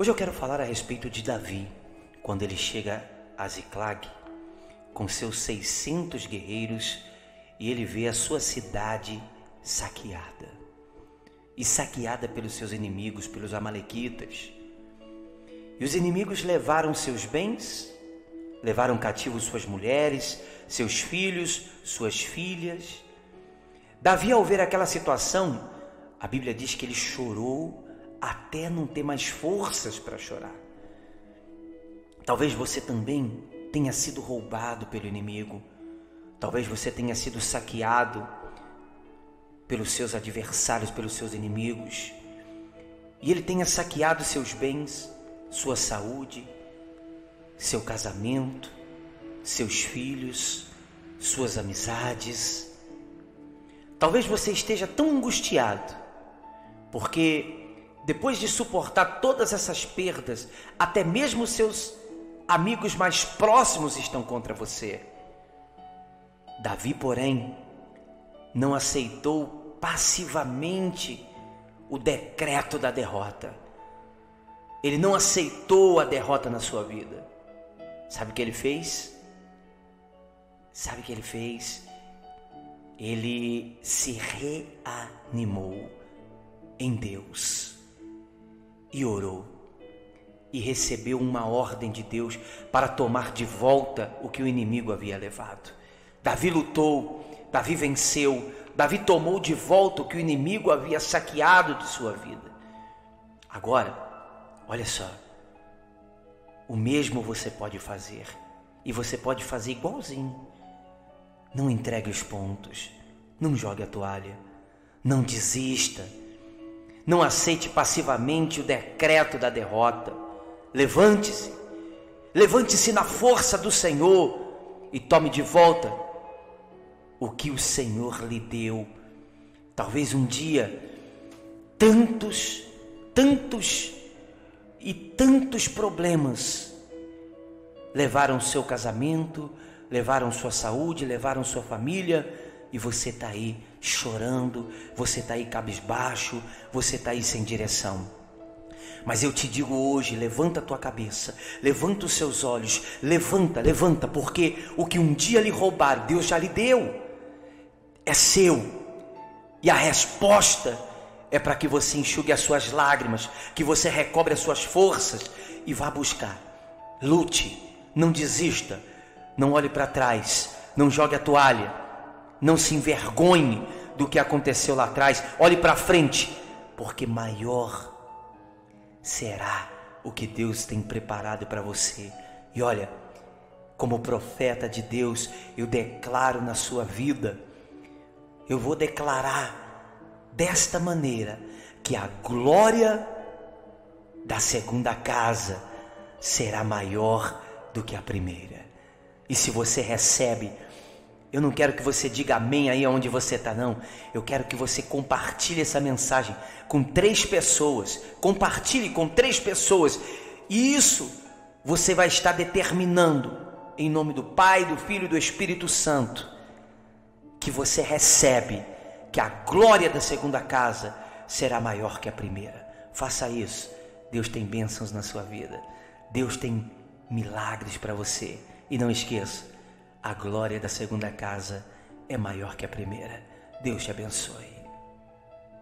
Hoje eu quero falar a respeito de Davi, quando ele chega a Ziclag com seus 600 guerreiros e ele vê a sua cidade saqueada. E saqueada pelos seus inimigos, pelos amalequitas. E os inimigos levaram seus bens, levaram cativos suas mulheres, seus filhos, suas filhas. Davi, ao ver aquela situação, a Bíblia diz que ele chorou até não ter mais forças para chorar. Talvez você também tenha sido roubado pelo inimigo. Talvez você tenha sido saqueado pelos seus adversários, pelos seus inimigos. E ele tenha saqueado seus bens, sua saúde, seu casamento, seus filhos, suas amizades. Talvez você esteja tão angustiado, porque depois de suportar todas essas perdas, até mesmo seus amigos mais próximos estão contra você. Davi, porém, não aceitou passivamente o decreto da derrota. Ele não aceitou a derrota na sua vida. Sabe o que ele fez? Sabe o que ele fez? Ele se reanimou em Deus e orou e recebeu uma ordem de Deus para tomar de volta o que o inimigo havia levado. Davi lutou, Davi venceu, Davi tomou de volta o que o inimigo havia saqueado de sua vida. Agora, olha só, o mesmo você pode fazer e você pode fazer igualzinho. Não entregue os pontos, não jogue a toalha, não desista não aceite passivamente o decreto da derrota. Levante-se, levante-se na força do Senhor e tome de volta o que o Senhor lhe deu. Talvez um dia tantos, tantos e tantos problemas levaram seu casamento, levaram sua saúde, levaram sua família e você está aí chorando, você está aí cabisbaixo, você está aí sem direção. Mas eu te digo hoje: levanta a tua cabeça, levanta os seus olhos, levanta, levanta, porque o que um dia lhe roubar, Deus já lhe deu, é seu, e a resposta é para que você enxugue as suas lágrimas, que você recobre as suas forças e vá buscar. Lute, não desista, não olhe para trás, não jogue a toalha não se envergonhe do que aconteceu lá atrás. Olhe para frente, porque maior será o que Deus tem preparado para você. E olha, como profeta de Deus, eu declaro na sua vida, eu vou declarar desta maneira que a glória da segunda casa será maior do que a primeira. E se você recebe eu não quero que você diga amém aí onde você está, não. Eu quero que você compartilhe essa mensagem com três pessoas. Compartilhe com três pessoas. E isso você vai estar determinando, em nome do Pai, do Filho e do Espírito Santo, que você recebe, que a glória da segunda casa será maior que a primeira. Faça isso. Deus tem bênçãos na sua vida. Deus tem milagres para você. E não esqueça a glória da segunda casa é maior que a primeira. Deus te abençoe.